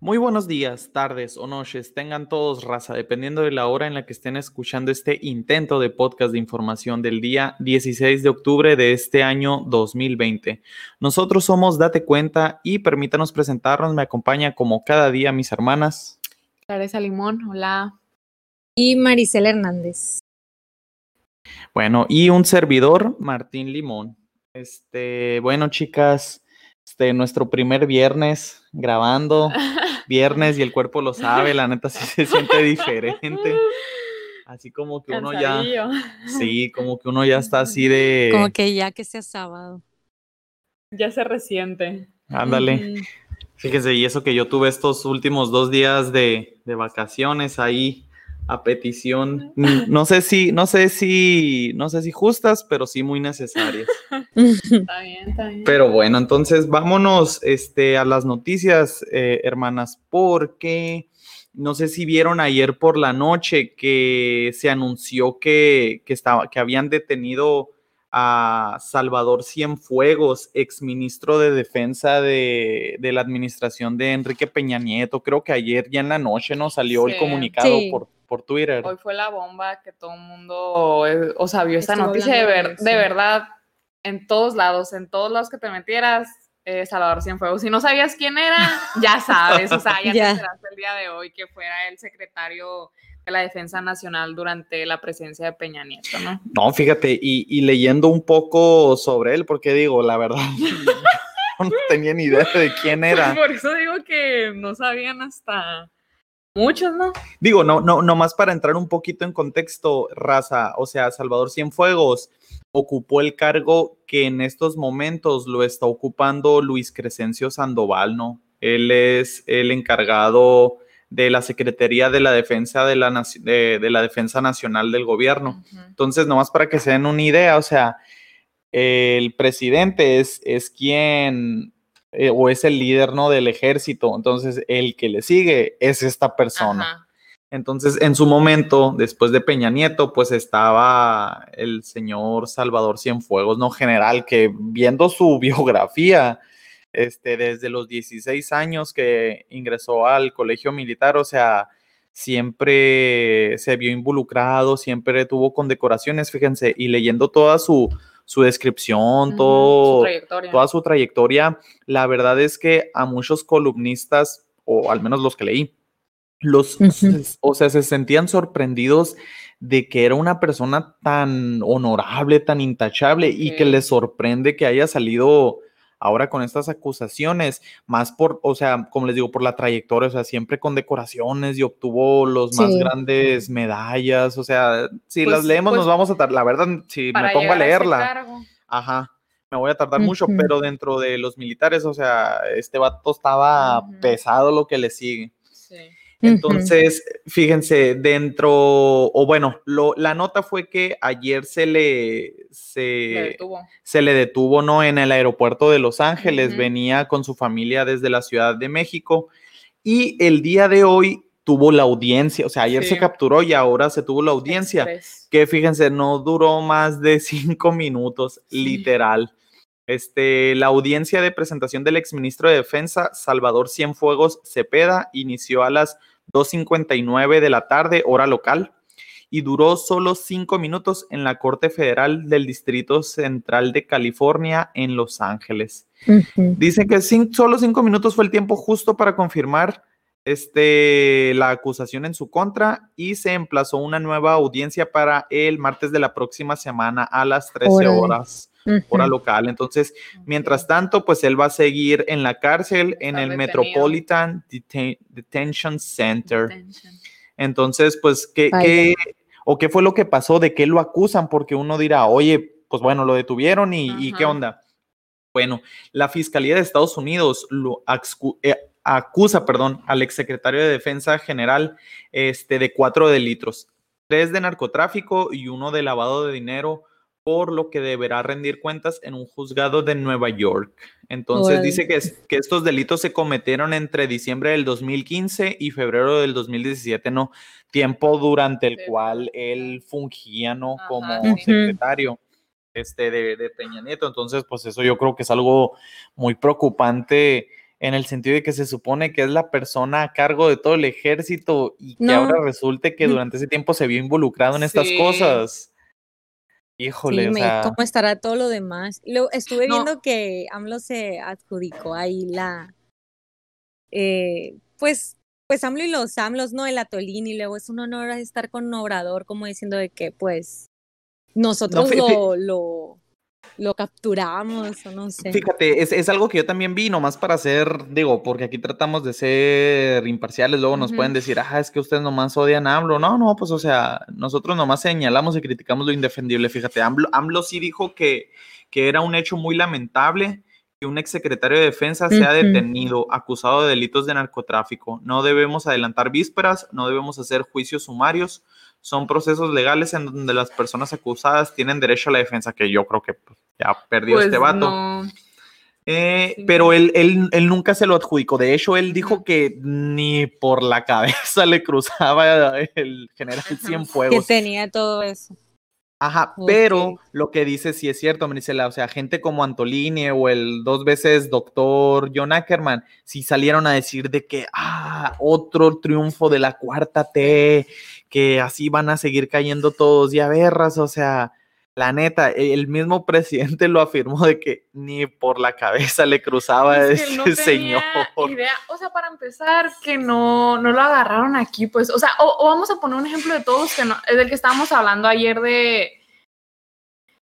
Muy buenos días, tardes o noches, tengan todos raza, dependiendo de la hora en la que estén escuchando este intento de podcast de información del día 16 de octubre de este año 2020. Nosotros somos Date Cuenta y permítanos presentarnos, me acompaña como cada día mis hermanas. Clareza Limón, hola. Y Maricela Hernández. Bueno, y un servidor, Martín Limón. Este, bueno, chicas, este, nuestro primer viernes grabando, viernes y el cuerpo lo sabe, la neta sí se siente diferente. Así como que uno ya, sí, como que uno ya está así de... Como que ya que sea sábado. Ya se resiente. Ándale. Fíjese, y eso que yo tuve estos últimos dos días de, de vacaciones ahí a petición, no sé si, no sé si, no sé si justas, pero sí muy necesarias. Está bien, está bien. Pero bueno, entonces vámonos este, a las noticias, eh, hermanas, porque no sé si vieron ayer por la noche que se anunció que, que, estaba, que habían detenido a Salvador Cienfuegos, exministro de Defensa de, de, la administración de Enrique Peña Nieto. Creo que ayer ya en la noche nos salió sí, el comunicado sí. por, por Twitter. Hoy fue la bomba que todo el mundo, eh, o sea, vio esta noticia de, ver, de, verdad en todos lados, en todos lados que te metieras, eh, Salvador Cienfuegos. Si no sabías quién era, ya sabes, o sea, ya, ya. te enteraste el día de hoy que fuera el secretario de la Defensa Nacional durante la presencia de Peña Nieto, ¿no? No, fíjate, y, y leyendo un poco sobre él, porque digo, la verdad, no tenía ni idea de quién era. Por eso digo que no sabían hasta Muchos, ¿no? Digo, no, no, nomás para entrar un poquito en contexto, raza, o sea, Salvador Cienfuegos ocupó el cargo que en estos momentos lo está ocupando Luis Crescencio Sandoval, ¿no? Él es el encargado de la Secretaría de la Defensa de la, de, de la Defensa Nacional del Gobierno. Uh -huh. Entonces, nomás para que se den una idea, o sea, el presidente es, es quien eh, o es el líder ¿no? del ejército, entonces el que le sigue es esta persona. Ajá. Entonces, en su momento, después de Peña Nieto, pues estaba el señor Salvador Cienfuegos, ¿no? General, que viendo su biografía, este, desde los 16 años que ingresó al colegio militar, o sea, siempre se vio involucrado, siempre tuvo condecoraciones, fíjense, y leyendo toda su, su descripción, todo, su toda su trayectoria, la verdad es que a muchos columnistas, o al menos los que leí, los, uh -huh. o sea, se sentían sorprendidos de que era una persona tan honorable, tan intachable, y que les sorprende que haya salido ahora con estas acusaciones, más por, o sea, como les digo, por la trayectoria, o sea, siempre con decoraciones y obtuvo los sí. más grandes medallas, o sea, si pues, las leemos pues, nos vamos a tardar, la verdad, si me pongo a leerla, a ajá, me voy a tardar uh -huh. mucho, pero dentro de los militares, o sea, este vato estaba uh -huh. pesado lo que le sigue. Sí. Entonces, fíjense, dentro, o bueno, lo, la nota fue que ayer se le, se le detuvo. se le detuvo, ¿no? En el aeropuerto de Los Ángeles, uh -huh. venía con su familia desde la Ciudad de México y el día de hoy tuvo la audiencia, o sea, ayer sí. se capturó y ahora se tuvo la audiencia, Express. que fíjense, no duró más de cinco minutos, sí. literal. Este, la audiencia de presentación del exministro de Defensa, Salvador Cienfuegos Cepeda, inició a las 2.59 de la tarde, hora local, y duró solo cinco minutos en la Corte Federal del Distrito Central de California en Los Ángeles. Uh -huh. Dice que cinco, solo cinco minutos fue el tiempo justo para confirmar este, la acusación en su contra y se emplazó una nueva audiencia para el martes de la próxima semana a las 13 Órale. horas hora local. Entonces, mientras tanto, pues él va a seguir en la cárcel, en el detenido. Metropolitan Deten Detention Center. Detention. Entonces, pues, ¿qué, qué, o qué fue lo que pasó? ¿De qué lo acusan? Porque uno dirá, oye, pues bueno, lo detuvieron y, y qué onda. Bueno, la Fiscalía de Estados Unidos lo eh, acusa, perdón, al exsecretario de Defensa General este, de cuatro delitos, tres de narcotráfico y uno de lavado de dinero por lo que deberá rendir cuentas en un juzgado de Nueva York. Entonces bueno. dice que, es, que, estos delitos se cometieron entre diciembre del 2015 y febrero del 2017, ¿no? Tiempo durante el sí. cual él fungía, ¿no? Ajá, Como sí. secretario este, de, de, Peña Nieto. Entonces, pues eso yo creo que es algo muy preocupante en el sentido de que se supone que es la persona a cargo de todo el ejército y que ahora resulte que durante ese tiempo se vio involucrado en estas cosas. Híjole, ¿cómo estará todo lo demás? Lo, estuve viendo que AMLO se adjudicó ahí la, eh, pues, pues AMLO y los AMLOs, ¿no? El atolín y luego es un honor estar con un Obrador, como diciendo de que, pues, nosotros lo, lo, lo capturamos o no sé. Fíjate, es, es, algo que yo también vi, nomás para hacer, digo, porque aquí tratamos de ser imparciales, luego nos pueden decir, ah, es que ustedes nomás odian a AMLO. No, no, pues o sea, nosotros nomás señalamos y criticamos lo indefendible. Fíjate, AMLO, AMLO sí dijo que, que era un hecho muy lamentable que un exsecretario de defensa sea detenido acusado de delitos de narcotráfico. No debemos adelantar vísperas, no debemos hacer juicios sumarios, son procesos legales en donde las personas acusadas tienen derecho a la defensa, que yo creo que pues, ya perdió pues este vato. Eh, pero él, él, él, nunca se lo adjudicó. De hecho, él dijo que ni por la cabeza le cruzaba el general Cienfuegos. Que tenía todo eso. Ajá, pero lo que dice sí es cierto, Marisela. O sea, gente como Antolini o el dos veces doctor John Ackerman, sí salieron a decir de que, ah, otro triunfo de la cuarta T, que así van a seguir cayendo todos y a verras, o sea, la neta, el mismo presidente lo afirmó de que ni por la cabeza le cruzaba ese señor. O sea, para empezar, que no, no lo agarraron aquí, pues, o sea, o, vamos a poner un ejemplo de todos, que no, es del que estábamos hablando ayer de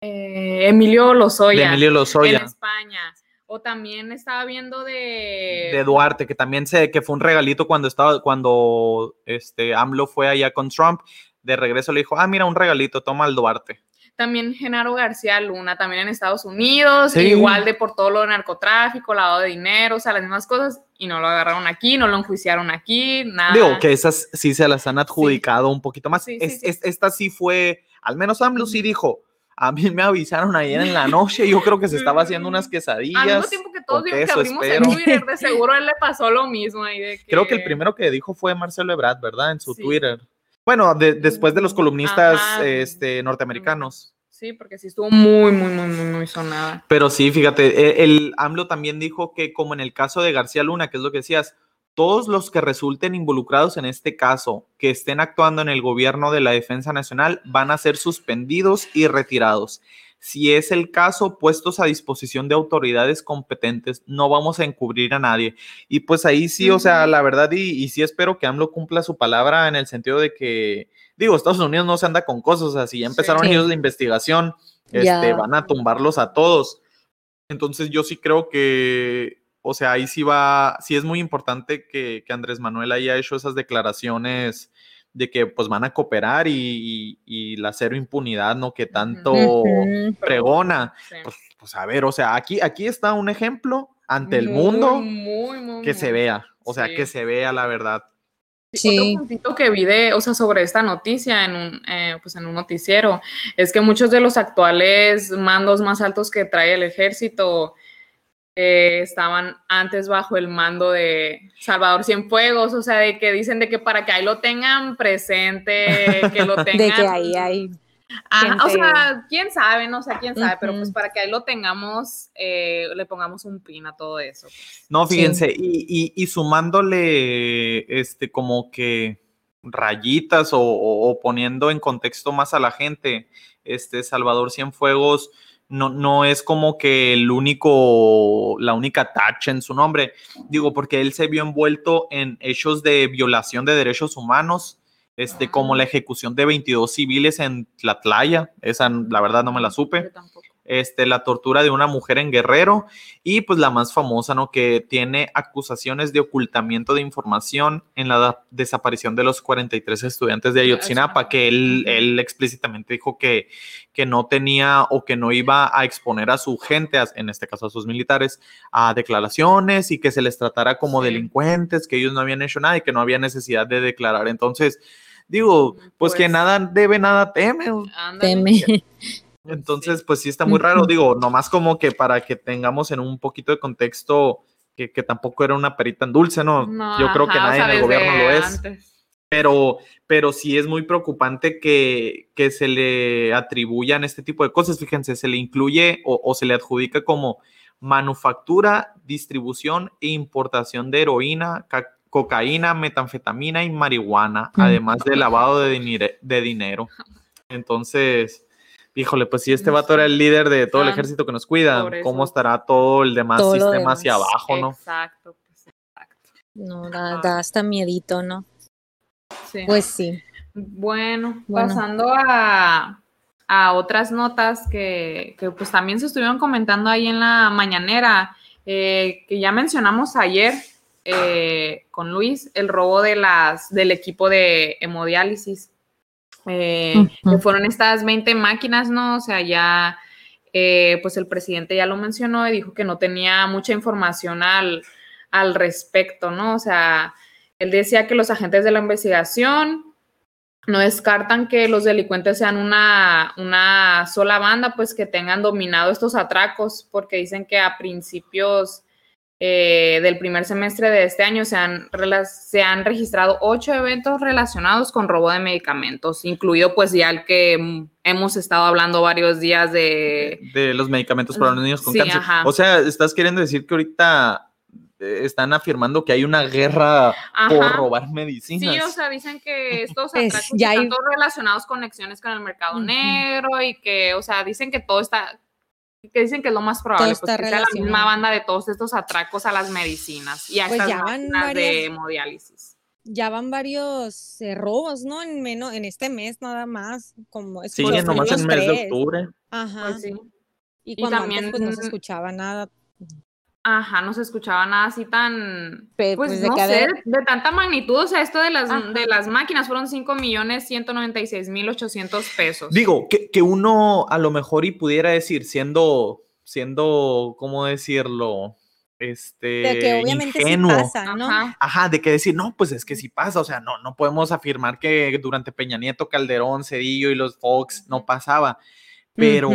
eh, Emilio Lozoya. Emilio Lozoya. En España. O también estaba viendo de... De Duarte, que también sé que fue un regalito cuando estaba, cuando este AMLO fue allá con Trump. De regreso le dijo, ah, mira, un regalito, toma al Duarte. También Genaro García Luna, también en Estados Unidos, igual de por todo lo de narcotráfico, lavado de dinero, o sea, las mismas cosas, y no lo agarraron aquí, no lo enjuiciaron aquí, nada. Digo, que esas sí se las han adjudicado un poquito más. esta sí fue, al menos AMLO sí dijo, a mí me avisaron ayer en la noche, yo creo que se estaba haciendo unas quesadillas. Al mismo tiempo que todos vimos que abrimos el Twitter, de seguro a él le pasó lo mismo. Ahí de que... Creo que el primero que dijo fue Marcelo Ebrard, ¿verdad? En su Twitter. Bueno, después de los columnistas este, norteamericanos. Sí, porque sí estuvo muy, muy, muy, muy, muy sonada. Pero sí, fíjate, e, el AMLO también dijo que como en el caso de García Luna, que es lo que decías, todos los que resulten involucrados en este caso, que estén actuando en el gobierno de la Defensa Nacional, van a ser suspendidos y retirados. Si es el caso, puestos a disposición de autoridades competentes, no vamos a encubrir a nadie. Y pues ahí sí, o sea, la verdad, y, sí espero que AMLO cumpla su palabra en el sentido de que, digo, Estados Unidos no se anda con cosas, o sea, si ya empezaron ellos la investigación, este, van a tumbarlos a todos. Entonces yo sí creo que o sea, ahí sí va, sí es muy importante que, Andrés Manuel haya hecho esas declaraciones de que pues van a cooperar y, la cero impunidad, ¿no? Que tanto pregona. Pues, pues, a ver, o sea, aquí, aquí está un ejemplo ante el mundo que se vea, o sea, que se vea la verdad. Sí. Otro puntito que vi de, o sea, sobre esta noticia en un, eh, pues en un noticiero, es que muchos de los actuales mandos más altos que trae el ejército estaban antes bajo el mando de Salvador Cienfuegos, o sea, de que dicen de que para que ahí lo tengan presente, que lo tengan. de que ahí hay. o sea, quién sabe, no sé quién sabe, pero pues para que ahí lo tengamos, eh, le pongamos un pin a todo eso. Pues. No, fíjense, y, y, sumándole este como que rayitas o, poniendo en contexto más a la gente, este Salvador Cienfuegos no, no es como que el único, la única tacha en su nombre. Digo, porque él se vio envuelto en hechos de violación de derechos humanos, este, como la ejecución de 22 civiles en Tlatlaya. Esa, la verdad, no me la supe este, la tortura de una mujer en Guerrero y pues la más famosa, ¿no? Que tiene acusaciones de ocultamiento de información en la desaparición de los 43 estudiantes de Ayotzinapa, que él, él explícitamente dijo que, que no tenía o que no iba a exponer a su gente, en este caso a sus militares, a declaraciones y que se les tratara como delincuentes, que ellos no habían hecho nada y que no había necesidad de declarar. Entonces, digo, pues, que pues nada debe, nada teme. Teme. Entonces, pues sí está muy raro, digo, nomás como que para que tengamos en un poquito de contexto que, tampoco era una perita en dulce, ¿no? Yo creo que nadie en el gobierno lo es. Pero, pero sí es muy preocupante que, que, se le atribuyan este tipo de cosas. Fíjense, se le incluye o, se le adjudica como manufactura, distribución e importación de heroína, cocaína, metanfetamina y marihuana, además de lavado de, de dinero. Entonces, híjole, pues si este vato era el líder de todo el ejército que nos cuida, ¿cómo estará todo el demás sistema hacia abajo, no? Exacto, pues exacto. No, da, hasta miedito, ¿no? Sí. Pues sí. Bueno, pasando a, otras notas que, pues también se estuvieron comentando ahí en la mañanera, eh, que ya mencionamos ayer eh, con Luis, el robo de las, del equipo de hemodiálisis. Eh, que fueron estas 20 máquinas, ¿no? O sea, ya, eh, pues el presidente ya lo mencionó y dijo que no tenía mucha información al, al respecto, ¿no? O sea, él decía que los agentes de la investigación no descartan que los delincuentes sean una, una sola banda, pues que tengan dominado estos atracos, porque dicen que a principios eh, del primer semestre de este año se han, se han registrado ocho eventos relacionados con robo de medicamentos, incluido pues ya el que hemos estado hablando varios días de... De los medicamentos para los niños con cáncer. O sea, estás queriendo decir que ahorita eh, están afirmando que hay una guerra por robar medicinas. Sí, o sea, dicen que estos atracos están todos relacionados con conexiones con el mercado negro y que, o sea, dicen que todo está, que dicen que es lo más probable, pues, que sea la misma banda de todos estos atracos a las medicinas y a pues estas máquinas de hemodiálisis. Ya van varios eh, robos, ¿no? En menos, en este mes nada más, como Sí, nomás en el mes de octubre. Ajá. Pues sí. Y, cuando también pues, no se escuchaba nada. Ajá, no se escuchaba nada así tan, pues, pues no sé, de tanta magnitud, o sea, esto de las, de las máquinas fueron 5 millones 196 mil 800 pesos. Digo, que, que, uno a lo mejor y pudiera decir, siendo, siendo, ¿cómo decirlo? Este, de que obviamente sí pasa, ¿no? Ajá. de que decir, no, pues es que sí pasa, o sea, no, no podemos afirmar que durante Peña Nieto, Calderón, Cedillo y los Fox no pasaba, pero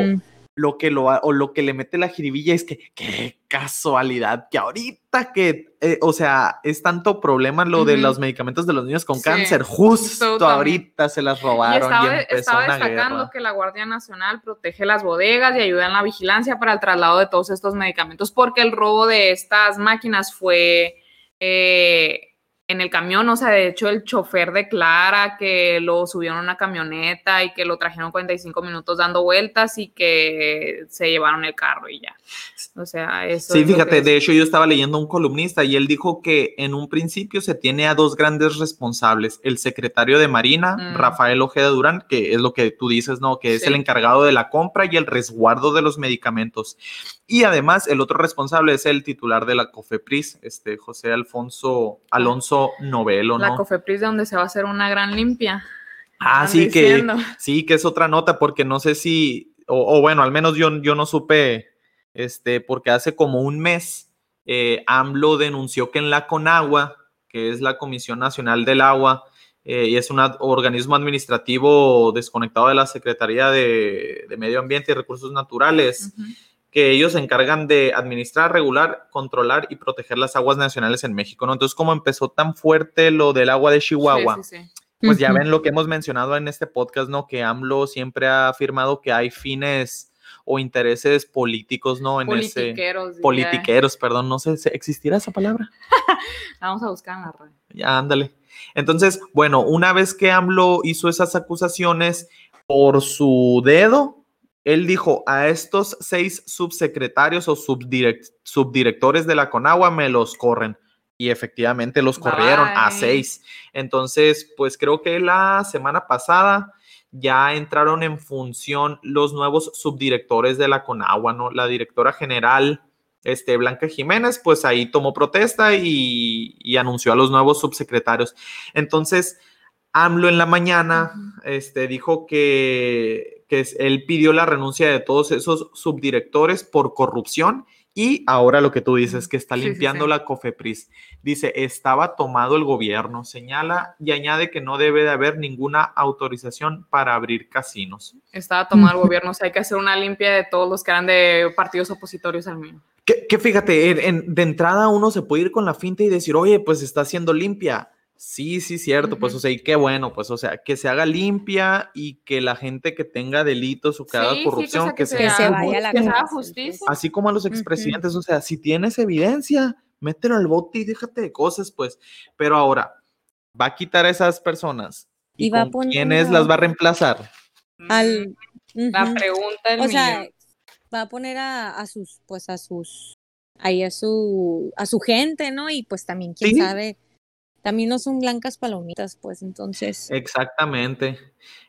lo que lo o lo que le mete la jiribilla es que qué casualidad que ahorita que eh, o sea es tanto problema lo de los medicamentos de los niños con cáncer. justo ahorita se las robaron y, estaba, destacando que la Guardia Nacional protege las bodegas y ayuda en la vigilancia para el traslado de todos estos medicamentos porque el robo de estas máquinas fue eh, en el camión, o sea, de hecho el chofer declara que lo subieron a una camioneta y que lo trajeron 45 minutos dando vueltas y que se llevaron el carro y ya. O sea, eso. Sí, fíjate, de hecho yo estaba leyendo a un columnista y él dijo que en un principio se tiene a dos grandes responsables, el secretario de Marina, mm. Rafael Ojeda Durán, que es lo que tú dices, ¿no? Que es el encargado de la compra y el resguardo de los medicamentos. Y además el otro responsable es el titular de la COFEPRIS, este José Alfonso Alonso Novelo. La COFEPRIS de donde se va a hacer una gran limpia. Ah, sí que, sí, que es otra nota, porque no sé si, o, bueno, al menos yo, yo no supe, este, porque hace como un mes eh, AMLO denunció que en la CONAGUA, que es la Comisión Nacional del Agua, eh, y es un organismo administrativo desconectado de la Secretaría de, Medio Ambiente y Recursos Naturales, que ellos se encargan de administrar, regular, controlar y proteger las aguas nacionales en México, ¿no? Entonces, como empezó tan fuerte lo del agua de Chihuahua, pues ya ven lo que hemos mencionado en este podcast, ¿no? Que AMLO siempre ha afirmado que hay fines o intereses políticos, ¿no? En politiqueros. Ese, politiqueros, perdón, no sé, ¿existirá esa palabra? Vamos a buscar en la red. Ya, ándale. Entonces, bueno, una vez que AMLO hizo esas acusaciones por su dedo, él dijo, a estos seis subsecretarios o subdirectores de la Conagua me los corren. Y efectivamente los corrieron a seis. Entonces, pues creo que la semana pasada ya entraron en función los nuevos subdirectores de la Conagua, ¿no? La directora general, este, Blanca Jiménez, pues ahí tomó protesta y, anunció a los nuevos subsecretarios. Entonces, AMLO en la mañana este, dijo que que él pidió la renuncia de todos esos subdirectores por corrupción y ahora lo que tú dices, que está limpiando la COFEPRIS. Dice, estaba tomado el gobierno, señala y añade que no debe de haber ninguna autorización para abrir casinos. Estaba tomado el gobierno, o sea, hay que hacer una limpia de todos los que eran de partidos opositorios al mío. Que, fíjate, de entrada uno se puede ir con la finta y decir, oye, pues está haciendo limpia Sí, sí, cierto, pues, o sea, y qué bueno, pues, o sea, que se haga limpia y que la gente que tenga delitos o que haga corrupción, que, se, vaya a la que justicia. Así como a los expresidentes, o sea, si tienes evidencia, mételo al bote y déjate de cosas, pues. Pero ahora, va a quitar a esas personas. ¿Y, con quiénes las va a reemplazar? Al, La pregunta O sea, va a poner a, a, sus, pues, a sus, ahí a su, a su gente, ¿no? Y pues también, quién Sí. sabe, también no son blancas palomitas, pues, entonces. Exactamente.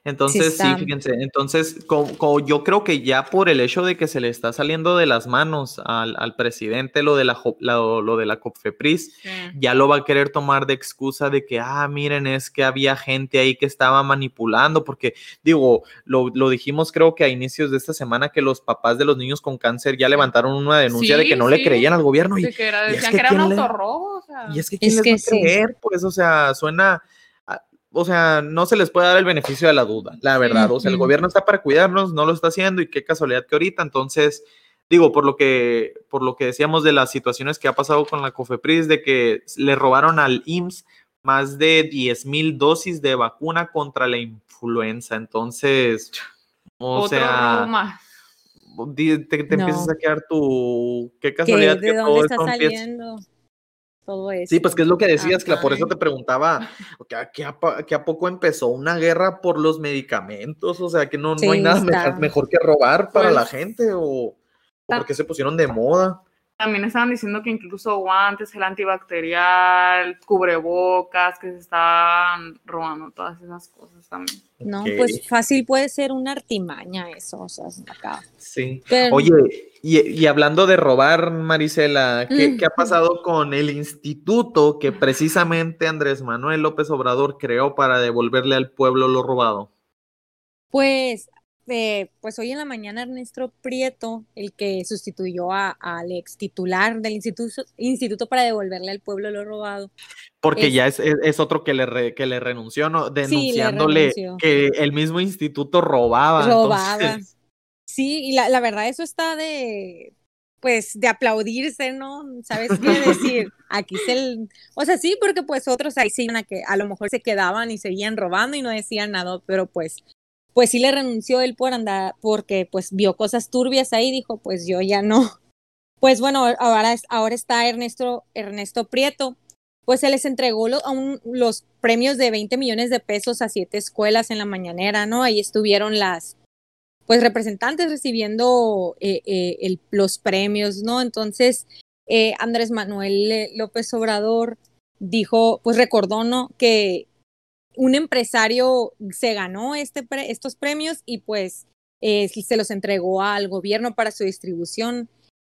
Entonces, sí, fíjense, entonces, co- co- yo creo que ya por el hecho de que se le está saliendo de las manos al, al presidente lo de la, lo, de la COFEPRIS, Sí. ya lo va a querer tomar de excusa de que, ah, miren, es que había gente ahí que estaba manipulando, porque digo, lo, lo dijimos creo que a inicios de esta semana que los papás de los niños con cáncer ya levantaron una denuncia de que no le creían al gobierno y, De que era- y es decían que que, era un ¿quién le-. O sea, y es que quién Es les que va a sí. creer, pues, o sea, suena, o sea, no se les puede dar el beneficio de la duda, la verdad, o sea, el gobierno está para cuidarnos, no lo está haciendo y qué casualidad que ahorita, entonces, digo, por lo que, por lo que decíamos de las situaciones que ha pasado con la COFEPRIS, de que le robaron al IMSS más de 10 mil dosis de vacuna contra la influenza, entonces, o otro sea, te, te No. empiezas a quedar tu, qué ¿Qué, casualidad ¿De que dónde todo está esto empieza. Saliendo todo eso? Sí, pues que es lo que decías, que por eso te preguntaba, que a, que a pa- que a poco empezó una guerra por los medicamentos, o sea, que no, no hay nada está. mejor, mejor que robar para la Pues, gente, o, o porque se pusieron de moda. También estaban diciendo que incluso guantes, gel antibacterial, cubrebocas, que se estaban robando todas esas cosas también. No, pues fácil puede ser una artimaña eso, o sea, acá. Sí. Pero- Oye, y, y hablando de robar, Marisela, ¿qué, qué ha pasado con el instituto que precisamente Andrés Manuel López Obrador creó para devolverle al pueblo lo robado? Pues, eh, pues hoy en la mañana Ernesto Prieto, el que sustituyó a- al ex titular del instituto, instituto para devolverle al pueblo lo robado. Porque Es- ya es, es- es otro que le, re- que le renunció, ¿no? Denunciándole que el mismo instituto robaba. Robaba. entonces- Sí, y la, la verdad eso está de, pues, de aplaudirse, ¿no? ¿Sabes qué decir? Aquí se, el- o sea, sí, porque pues otros ahí sí a que a lo mejor se quedaban y seguían robando y no decían nada, pero pues, pues sí le renunció él por andar, porque pues vio cosas turbias ahí, dijo, pues yo ya no. Pues bueno, ahora, ahora está Ernesto, Ernesto Prieto, pues se les entregó los premios de 20 millones de pesos a siete escuelas en la mañanera, ¿no? Ahí estuvieron las, pues representantes recibiendo eh, eh, los premios, ¿no? Entonces, eh, Andrés Manuel López Obrador dijo, pues recordó, ¿no? Que un empresario se ganó este pre- estos premios y pues eh, se los entregó al gobierno para su distribución.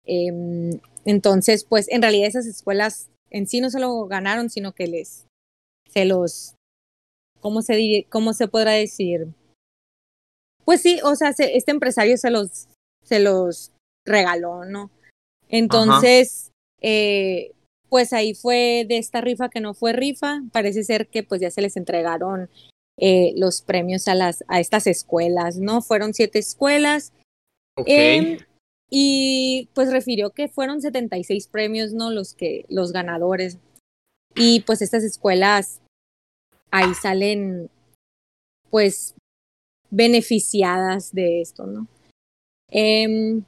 Em, entonces, pues en realidad esas escuelas en sí no se lo ganaron, sino que les, se los, ¿cómo se, cómo se podrá decir? Pues sí, o sea, se- este empresario se los, se los regaló, ¿no? Entonces, eh, pues ahí fue de esta rifa que no fue rifa, parece ser que pues ya se les entregaron eh, los premios a las a estas escuelas, ¿no? Fueron siete escuelas em, y pues refirió que fueron 76 premios, ¿no? Los que los ganadores. Y pues estas escuelas ahí salen pues beneficiadas de esto, ¿no? Em,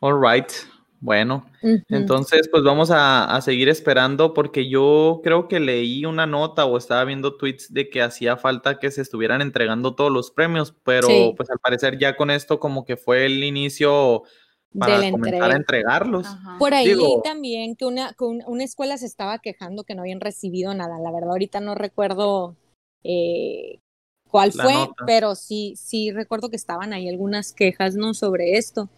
All right. Bueno, entonces pues vamos a, a seguir esperando porque yo creo que leí una nota o estaba viendo tweets de que hacía falta que se estuvieran entregando todos los premios, pero Sí. pues al parecer ya con esto como que fue el inicio para de comenzar a entregarlos. Ajá. Por ahí Digo- también que una, que un- una escuela se estaba quejando que no habían recibido nada. La verdad, ahorita no recuerdo eh, cuál fue, nota. pero sí, sí recuerdo que estaban ahí algunas quejas, ¿no? Sobre esto.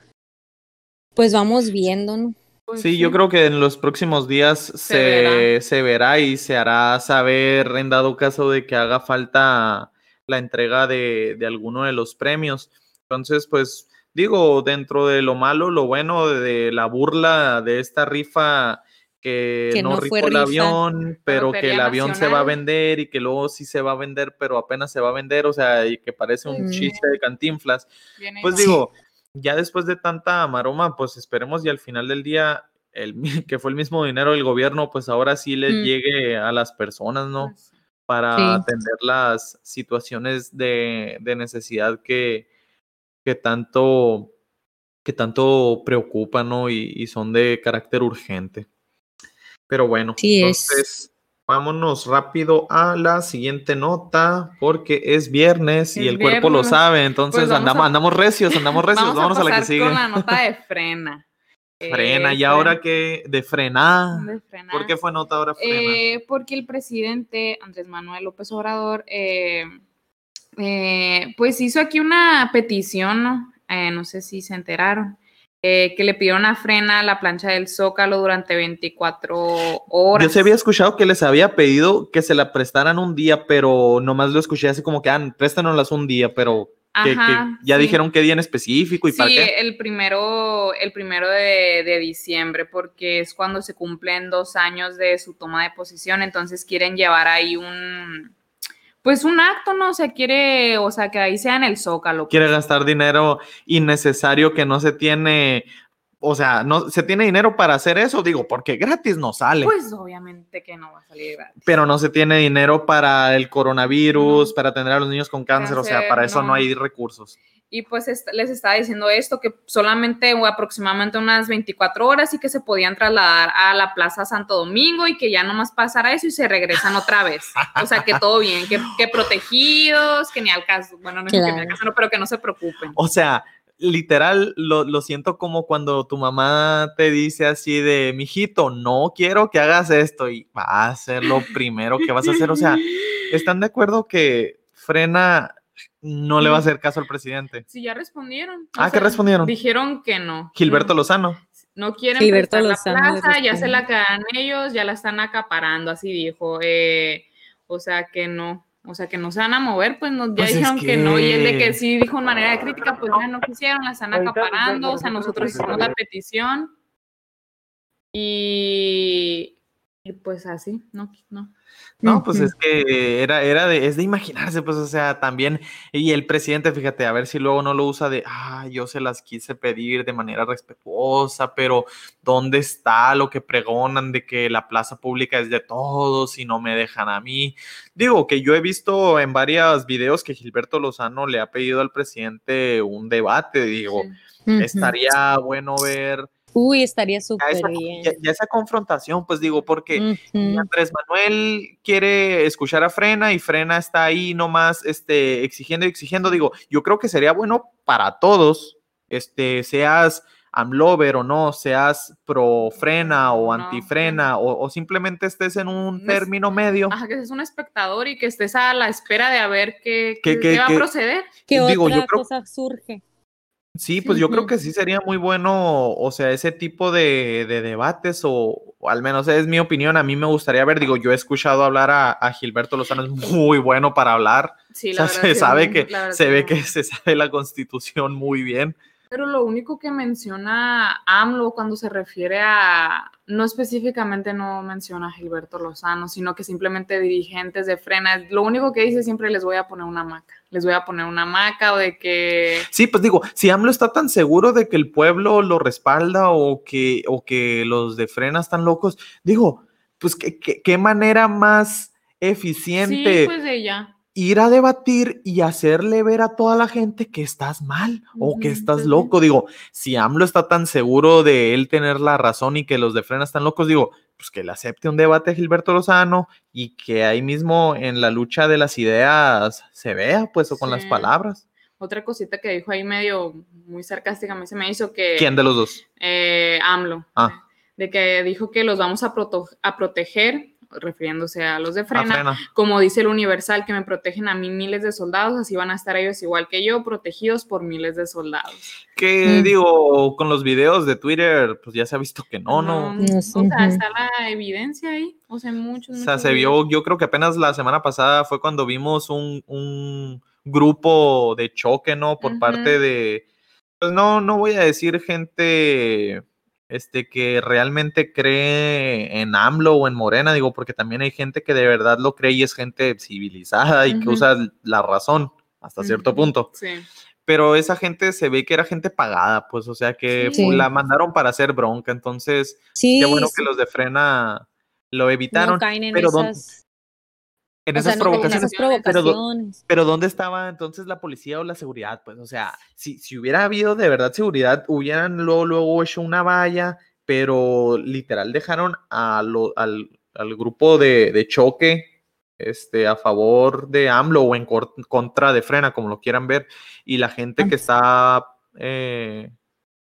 Pues vamos viendo, ¿no? Pues Sí, yo creo que en los próximos días se, verá. se verá y se hará saber en dado caso de que haga falta la entrega de, de alguno de los premios. Entonces, pues digo, dentro de lo malo, lo bueno de la burla de esta rifa que, Que no, no rifó el rifa. avión, pero que el avión se va a vender y que luego sí se va a vender, pero apenas se va a vender, o sea, y que parece un Mm. chiste de cantinflas. Pues igual. digo, ya después de tanta maroma, pues esperemos y al final del día el, que fue el mismo dinero del gobierno, pues ahora sí les Mm. llegue a las personas, ¿no? Para Sí. atender las situaciones de, de necesidad que, que tanto que tanto preocupan, ¿no? Y, y son de carácter urgente. Pero bueno, Sí es. Vámonos rápido a la siguiente nota, porque es viernes y el cuerpo lo sabe, entonces Pues andamos, a- andamos recios, andamos recios, Vamos vámonos a a, la que sigue. con la nota de frena. Frena, Eh, y ahora que de frenar. de frena. ¿Por qué fue nota ahora frena? Eh, porque el presidente Andrés Manuel López Obrador, eh, eh, pues hizo aquí una petición, ¿no? Eh, no sé si se enteraron, eh, que le pidieron a frena la plancha del Zócalo durante 24 horas. Yo se había escuchado que les había pedido que se la prestaran un día, pero nomás lo escuché así como que, ah, préstanoslas un día, pero que, que Ajá, ya sí. dijeron qué día en específico y para Sí, qué. el primero, el primero de, de diciembre, porque es cuando se cumplen dos años de su toma de posición, entonces quieren llevar ahí un, pues un acto, ¿no? O sea, quiere, o sea, que ahí sea en el Zócalo. Quiere gastar dinero innecesario que no se tiene, o sea, no se tiene dinero para hacer eso, digo, porque gratis no sale. Pues obviamente que no va a salir gratis. pero no se tiene dinero para el coronavirus, No. para atender a los niños con cáncer, o sea, para eso no. no. hay recursos. Y pues est- les estaba diciendo esto, que solamente o aproximadamente unas 24 horas y que se podían trasladar a la Plaza Santo Domingo y que ya nomás pasara eso y se regresan otra vez. O sea, que todo bien, que, que protegidos, que ni al caso, bueno, no es que ni al caso, no, pero que no se preocupen. O sea, literal, lo, lo siento como cuando tu mamá te dice así de, mijito, no quiero que hagas esto y va a ser lo primero que vas a hacer. O sea, ¿están de acuerdo que frena no le va a hacer caso al presidente? Sí, ya respondieron. Ah, ¿qué respondieron? Dijeron que no. Gilberto no, Lozano. no quieren Gilberto la Lozano le plaza, ya se la quedan ellos, ya la están acaparando, así dijo. eh, o sea que no, o sea que no se van a mover, pues nos, ya Pues es dijeron que... no. Y el de que- que sí dijo en manera de crítica, pues ya no quisieron, la están acaparando, o sea, nosotros hicimos la petición. Y, y pues así, no, no. No, pues es que era, era de, es de imaginarse, pues, o sea, también, y el presidente, fíjate, a ver si luego no lo usa de, ah, yo se las quise pedir de manera respetuosa, pero ¿dónde está lo que pregonan de que la plaza pública es de todos y no me dejan a mí? Digo, que yo he visto en varios videos que Gilberto Lozano le ha pedido al presidente un debate, digo, Sí. Estaría bueno ver Uy, estaría súper bien. ya- ya esa confrontación, pues digo, porque... Andrés Manuel quiere escuchar a Frena y Frena está ahí nomás este, exigiendo y exigiendo. Digo, yo creo que sería bueno para todos, este, seas amlover o no, seas pro Frena o No, antifrena o, o simplemente estés en un término medio. Ajá, que seas un espectador y que estés a la espera de a ver qué, qué- qué va a proceder. ¿Qué digo, yo otra creo- cosa surge? Sí, pues yo creo que sí sería muy bueno, o sea, ese tipo de, de debates, o, o al menos es mi opinión, a mí me gustaría ver, digo, yo he escuchado hablar a, a Gilberto Lozano, es muy bueno para hablar, Sí, o la sea, verdad, se sí, sabe que, se ve que se sabe la constitución muy bien. Pero lo único que menciona AMLO cuando se refiere a, no específicamente no menciona a Gilberto Lozano, sino que simplemente dirigentes de frena, lo único que dice siempre les voy a poner una maca, les voy a poner una maca o de que... Sí, pues digo, si AMLO está tan seguro de que el pueblo lo respalda o que, o que los de Frena están locos, digo, pues qué, qué- qué manera más eficiente Sí, pues de ella. Ir a debatir y hacerle ver a toda la gente que estás mal o que estás loco. Digo, si AMLO está tan seguro de él tener la razón y que los de Frena están locos, digo, pues que le acepte un debate a Gilberto Lozano y que ahí mismo en la lucha de las ideas se vea, pues, o con las palabras. Otra cosita que dijo ahí medio muy sarcástica, a mí se me hizo que... ¿Quién de los dos? eh, AMLO, Ah. de que dijo que los vamos a, proto- a proteger, refiriéndose a los de A Frena, Frena. como dice el Universal, que me protegen a mí miles de soldados, así van a estar ellos igual que yo, protegidos por miles de soldados. Que Mm. digo, con los videos de Twitter, pues ya se ha visto que no, no. No o sea, está la evidencia ahí, o sea, muchos, O sea, muchos se videos. vio, yo creo que apenas la semana pasada fue cuando vimos un, un grupo de choque, ¿no? Por parte de, pues no, no voy a decir gente, este, que realmente cree en AMLO o en Morena, digo, porque también hay gente que de verdad lo cree y es gente civilizada y que usa la razón hasta cierto punto. Sí. pero esa gente se ve que era gente pagada, pues, o sea, que la mandaron para hacer bronca, entonces, qué bueno que los de frena lo evitaron. pero en esas, provocaciones. Pero, ¿dónde estaba entonces la policía o la seguridad? Pues, o sea, si, si hubiera habido de verdad seguridad, hubieran luego, luego hecho una valla, pero literal dejaron a al, al, grupo de, de, choque este, a favor de AMLO o en contra de Frena, como lo quieran ver, y la gente que está eh,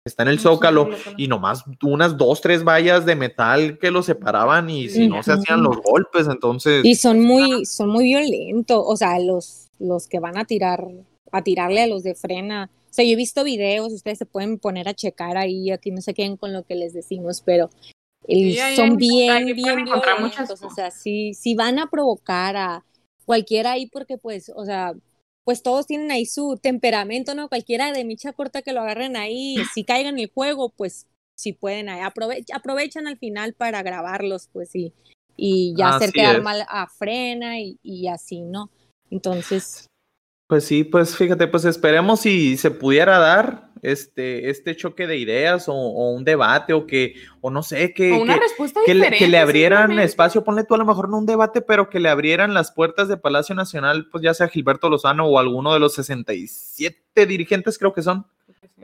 está en el zócalo y nomás unas dos, tres vallas de metal que lo separaban y si no se hacían los golpes, entonces... Y son muy, son muy violentos, o sea, los, los que van a tirar, a tirarle a los de frena. O sea, yo he visto videos, ustedes se pueden poner a checar ahí, aquí no se queden con lo que les decimos, pero son bien, bien violentos, o sea, si, si van a provocar a cualquiera ahí porque pues, o sea, pues todos tienen ahí su temperamento, ¿no? Cualquiera de micha corta que lo agarren ahí, si caigan en el juego, pues si pueden, ahí, aprovechan al final para grabarlos, pues sí, y ya hacer quedar mal a frena y, y así, ¿no? Entonces. Pues sí, pues fíjate, pues esperemos si se pudiera dar este, este choque de ideas o, un debate o que, o no sé, que, que, le, abrieran espacio, ponle tú a lo mejor no un debate, pero que le abrieran las puertas de Palacio Nacional, pues ya sea Gilberto Lozano o alguno de los 67 dirigentes creo que son,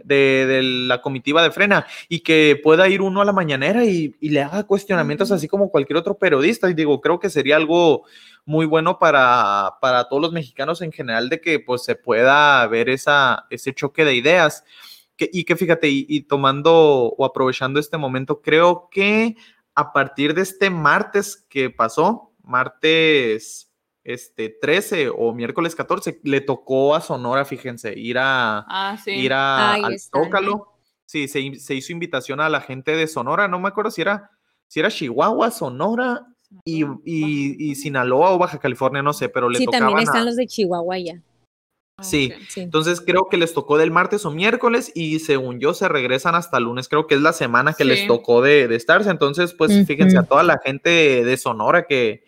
de, la comitiva de frena y que pueda ir uno a la mañanera y, le haga cuestionamientos así como cualquier otro periodista. Y digo, creo que sería algo muy bueno para, para todos los mexicanos en general de que pues se pueda ver esa, ese choque de ideas. Que, y que fíjate, y, tomando o aprovechando este momento, creo que a partir de este martes que pasó, martes este 13 o miércoles 14, le tocó a Sonora, fíjense, ir a ah, ir a, al Tócalo. Sí, se, se, hizo invitación a la gente de Sonora, no me acuerdo si era, si era Chihuahua, Sonora y, y, Sinaloa o Baja California, no sé, pero le sí, también están los de Chihuahua ya. Ah, sí. entonces creo que les tocó del martes o miércoles y según yo se regresan hasta lunes, creo que es la semana que les tocó de, de, estarse, entonces pues fíjense a toda la gente de Sonora que,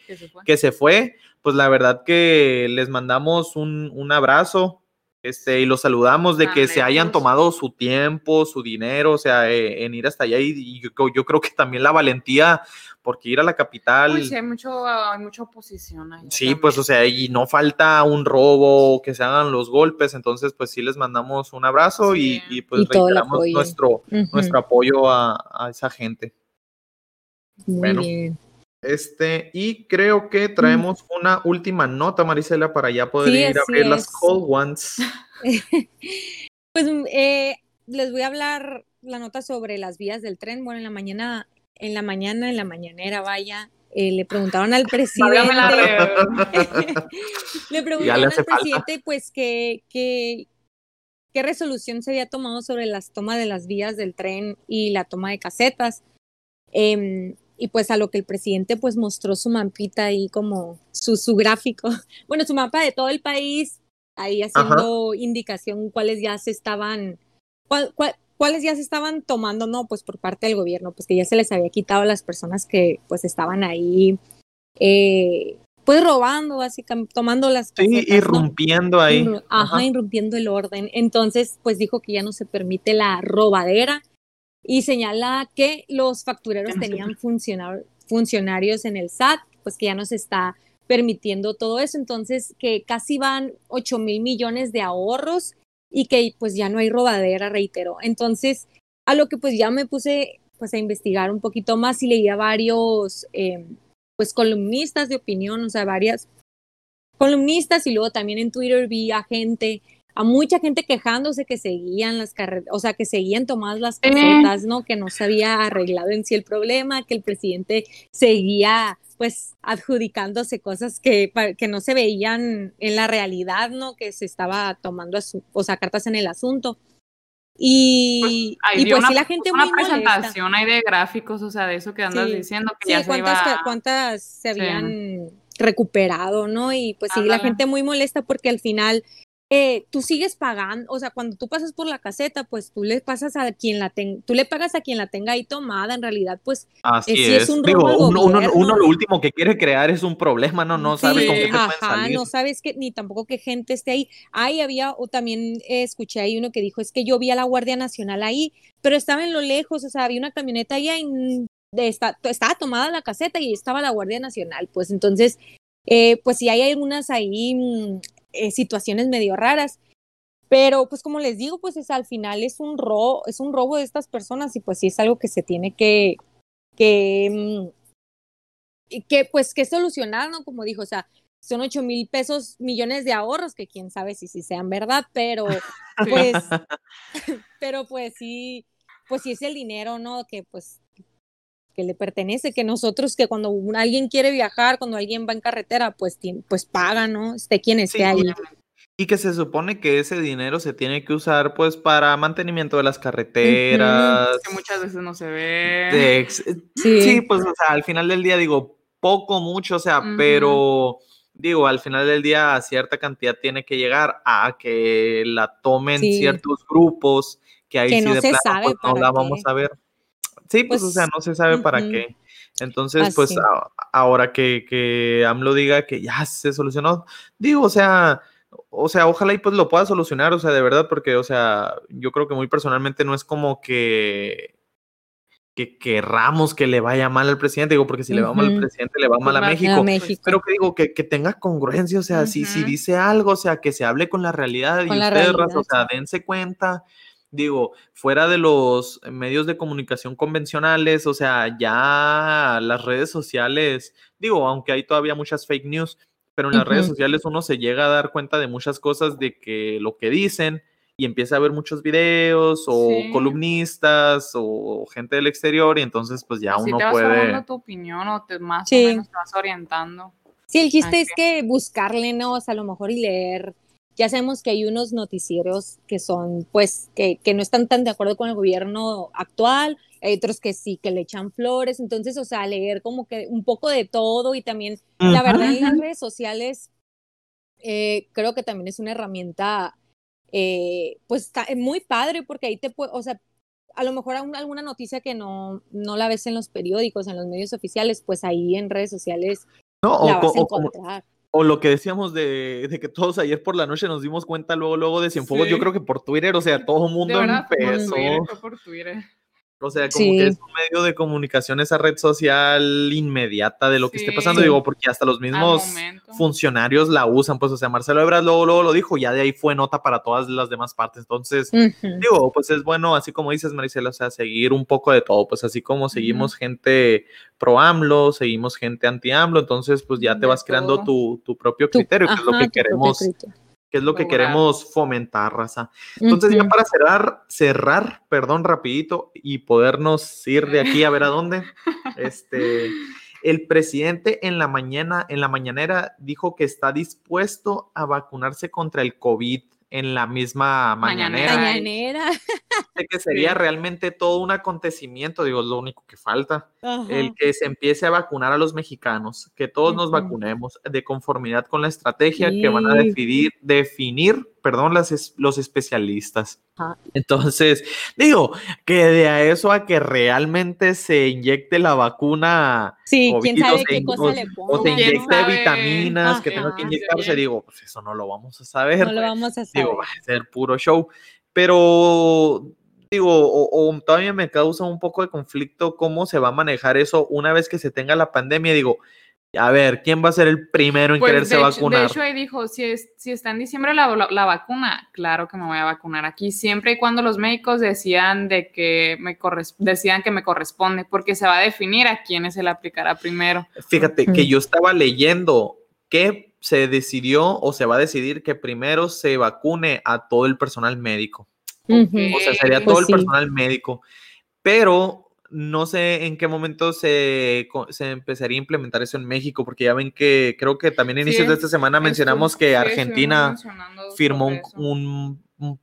que, se, fue. pues la verdad que les mandamos un, un abrazo este, y los saludamos de que se hayan tomado su tiempo, su dinero, o sea, eh, en ir hasta allá y, yo, yo, creo que también la valentía porque ir a la capital. sí, hay, mucho, hay mucha oposición. Ahí sí, pues, o sea, y no falta un robo, que se hagan los golpes, entonces, pues sí les mandamos un abrazo y, pues reiteramos nuestro, nuestro apoyo a, esa gente. bueno. Este, y creo que traemos una última nota, Marisela, para ya poder ir a ver las cold ones. pues eh, les voy a hablar la nota sobre las vías del tren. Bueno, en la mañana en la mañana, en la mañanera, vaya, eh, le preguntaron al presidente, le preguntaron al presidente, pues, que, qué resolución se había tomado sobre las tomas de las vías del tren y la toma de casetas. Em, y pues a lo que el presidente pues mostró su mapita ahí como su, su gráfico, bueno, su mapa de todo el país, ahí haciendo indicación cuáles ya se estaban, cuál, cuáles ya se estaban tomando, no, pues por parte del gobierno, pues que ya se les había quitado a las personas que pues estaban ahí, eh, pues robando, básicamente, tomando las cosas. Sí, irrumpiendo ahí. ajá, irrumpiendo el orden. Entonces, pues dijo que ya no se permite la robadera y señala que los factureros tenían funcionarios en el SAT, pues que ya no se está permitiendo todo eso. Entonces, que casi van 8 mil millones de ahorros y que pues ya no hay robadera, reitero. Entonces, a lo que pues ya me puse pues a investigar un poquito más y leía varios em, pues columnistas de opinión, o sea, varias columnistas y luego también en Twitter vi a gente, a mucha gente quejándose que seguían las carreras, o sea, que seguían tomadas las casetas, ¿no? Que no se había arreglado en sí el problema, que el presidente seguía pues adjudicándose cosas que, que no se veían en la realidad, ¿no? Que se estaba tomando, o sea, cartas en el asunto. Y pues, y pues sí, la gente una presentación ahí de gráficos, o sea, de eso que andas diciendo que ya cuántas, se cuántas se habían recuperado, ¿no? Y pues sí, la gente muy molesta porque al final eh, tú sigues pagando, o sea, cuando tú pasas por la caseta, pues tú le pasas a quien la tenga, tú le pagas a quien la tenga ahí tomada, en realidad, pues Así es. un Digo, uno, lo último que quiere crear es un problema, no, no sabes con qué te ajá, salir. no sabes que ni tampoco qué gente esté ahí. Ahí había, o también escuché ahí uno que dijo, es que yo vi a la Guardia Nacional ahí, pero estaba en lo lejos, o sea, había una camioneta ahí, de esta, estaba tomada la caseta y estaba la Guardia Nacional, pues entonces, eh, pues sí hay algunas ahí mm, eh, situaciones medio raras. Pero pues como les digo, pues es, al final es un robo, es un robo de estas personas y pues sí es algo que se tiene que, que, mm, que pues que solucionar, ¿no? Como dijo, o sea, son ocho mil pesos millones de ahorros, que quién sabe si, si sean verdad, pero pues, pero pues sí, pues sí es el dinero, ¿no? Que pues que le pertenece, que nosotros, que cuando alguien quiere viajar, cuando alguien va en carretera, pues, pues paga, ¿no? Esté quien esté ahí. Y que se supone que ese dinero se tiene que usar pues para mantenimiento de las carreteras. Que muchas veces no se ve. sí. pues o sea, al final del día digo, poco, mucho, o sea, pero digo, al final del día cierta cantidad tiene que llegar a que la tomen ciertos grupos que ahí sí de plano pues, no la vamos a ver. Sí, pues, o sea, pues, no se sabe para qué. Entonces, pues ahora que, que AMLO diga que ya se solucionó, digo, o sea, o sea, ojalá y pues lo pueda solucionar, o sea, de verdad, porque, o sea, yo creo que muy personalmente no es como que que querramos que le vaya mal al presidente, digo, porque si le va mal al presidente, le va mal a México. Pero que digo, que, que tenga congruencia, o sea, si, si dice algo, o sea, que se hable con la realidad y ustedes, o sea, dense cuenta digo, fuera de los medios de comunicación convencionales, o sea, ya las redes sociales, digo, aunque hay todavía muchas fake news, pero en las redes sociales uno se llega a dar cuenta de muchas cosas de que lo que dicen y empieza a ver muchos videos o columnistas o gente del exterior y entonces pues ya uno te vas puede... tu opinión o te más o menos te vas orientando. Sí, el chiste es que buscarle, ¿no? O sea, a lo mejor y leer ya sabemos que hay unos noticieros que son, pues, que, que no están tan de acuerdo con el gobierno actual, hay otros que sí, que le echan flores, entonces, o sea, leer como que un poco de todo y también, la verdad, en las redes sociales, eh, creo que también es una herramienta, eh, pues, está muy padre porque ahí te puede, o sea, a lo mejor alguna noticia que no, no la ves en los periódicos, en los medios oficiales, pues ahí en redes sociales no, la vas a encontrar. O lo que decíamos de, de, que todos ayer por la noche nos dimos cuenta luego, luego de Cienfuegos, yo creo que por Twitter, o sea, todo el mundo empezó. por Twitter. O sea, como que es un medio de comunicación esa red social inmediata de lo que esté pasando, digo, porque hasta los mismos funcionarios la usan, pues, o sea, Marcelo Ebrard luego, luego lo dijo, ya de ahí fue nota para todas las demás partes. Entonces, digo, pues es bueno, así como dices, Maricela, o sea, seguir un poco de todo, pues así como seguimos gente pro AMLO, seguimos gente anti AMLO, entonces, pues ya te vas creando tu, tu, propio criterio, que es lo que queremos que es lo que queremos fomentar, raza. Entonces, ya para cerrar, cerrar, perdón, rapidito, y podernos ir de aquí a ver a dónde, este, el presidente en la mañana, en la mañanera, dijo que está dispuesto a vacunarse contra el COVID en la misma mañanera. Mañanera. que sería realmente todo un acontecimiento, digo, es lo único que falta. El que se empiece a vacunar a los mexicanos, que todos nos vacunemos de conformidad con la estrategia que van a definir, definir perdón, las, los especialistas. Entonces, digo, que de a eso a que realmente se inyecte la vacuna. Sí, quién sabe qué cosa le ponga. O se inyecte vitaminas que tengo que inyectarse, digo, pues eso no lo vamos a saber. No lo vamos a saber. Digo, va a ser puro show. Pero digo, o, todavía me causa un poco de conflicto cómo se va a manejar eso una vez que se tenga la pandemia. Digo, a ver, ¿quién va a ser el primero en pues, quererse vacunar? De hecho, ahí dijo, si, es, si está en diciembre la, la, vacuna, claro que me voy a vacunar aquí, siempre y cuando los médicos decían, de que me decían que me corresponde, porque se va a definir a quiénes se le aplicará primero. Fíjate que yo estaba leyendo que se decidió o se va a decidir que primero se vacune a todo el personal médico. O sea, sería todo pues el personal médico. Pero no sé en qué momento se, se, empezaría a implementar eso en México, porque ya ven que creo que también a inicios de esta semana mencionamos que Argentina firmó un, un,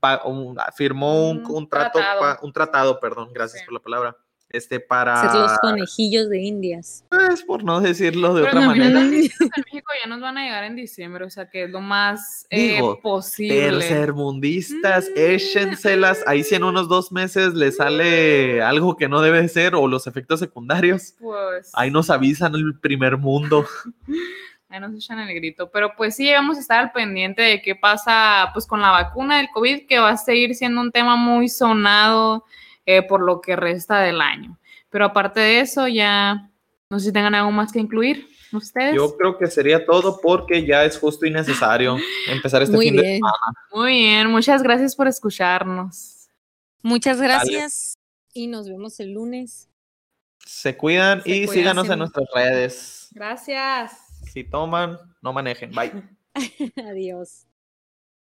firmó un, trato, un tratado, perdón, gracias por la palabra, este, para... Ser los conejillos de indias. Pues, por no decirlo de Pero otra manera. las elecciones en México ya nos van a llegar en diciembre, o sea que es lo más eh, Digo, posible. Tercermundistas, Mm. échenselas. Ahí si en unos dos meses les sale algo que no debe ser o los efectos secundarios. Pues Ahí nos avisan el primer mundo. ahí nos echan el grito. Pero pues sí, vamos a estar al pendiente de qué pasa pues con la vacuna del COVID, que va a seguir siendo un tema muy sonado eh, por lo que resta del año. Pero aparte de eso, ya no sé si tengan algo más que incluir ustedes. Yo creo que sería todo porque ya es justo y necesario empezar este Muy fin de bien. Muy bien, muchas gracias por escucharnos. Muchas gracias y nos vemos el lunes. Se cuidan Se y cuidan, síganos sí. en nuestras redes. Gracias. Si toman, no manejen. Bye. Adiós.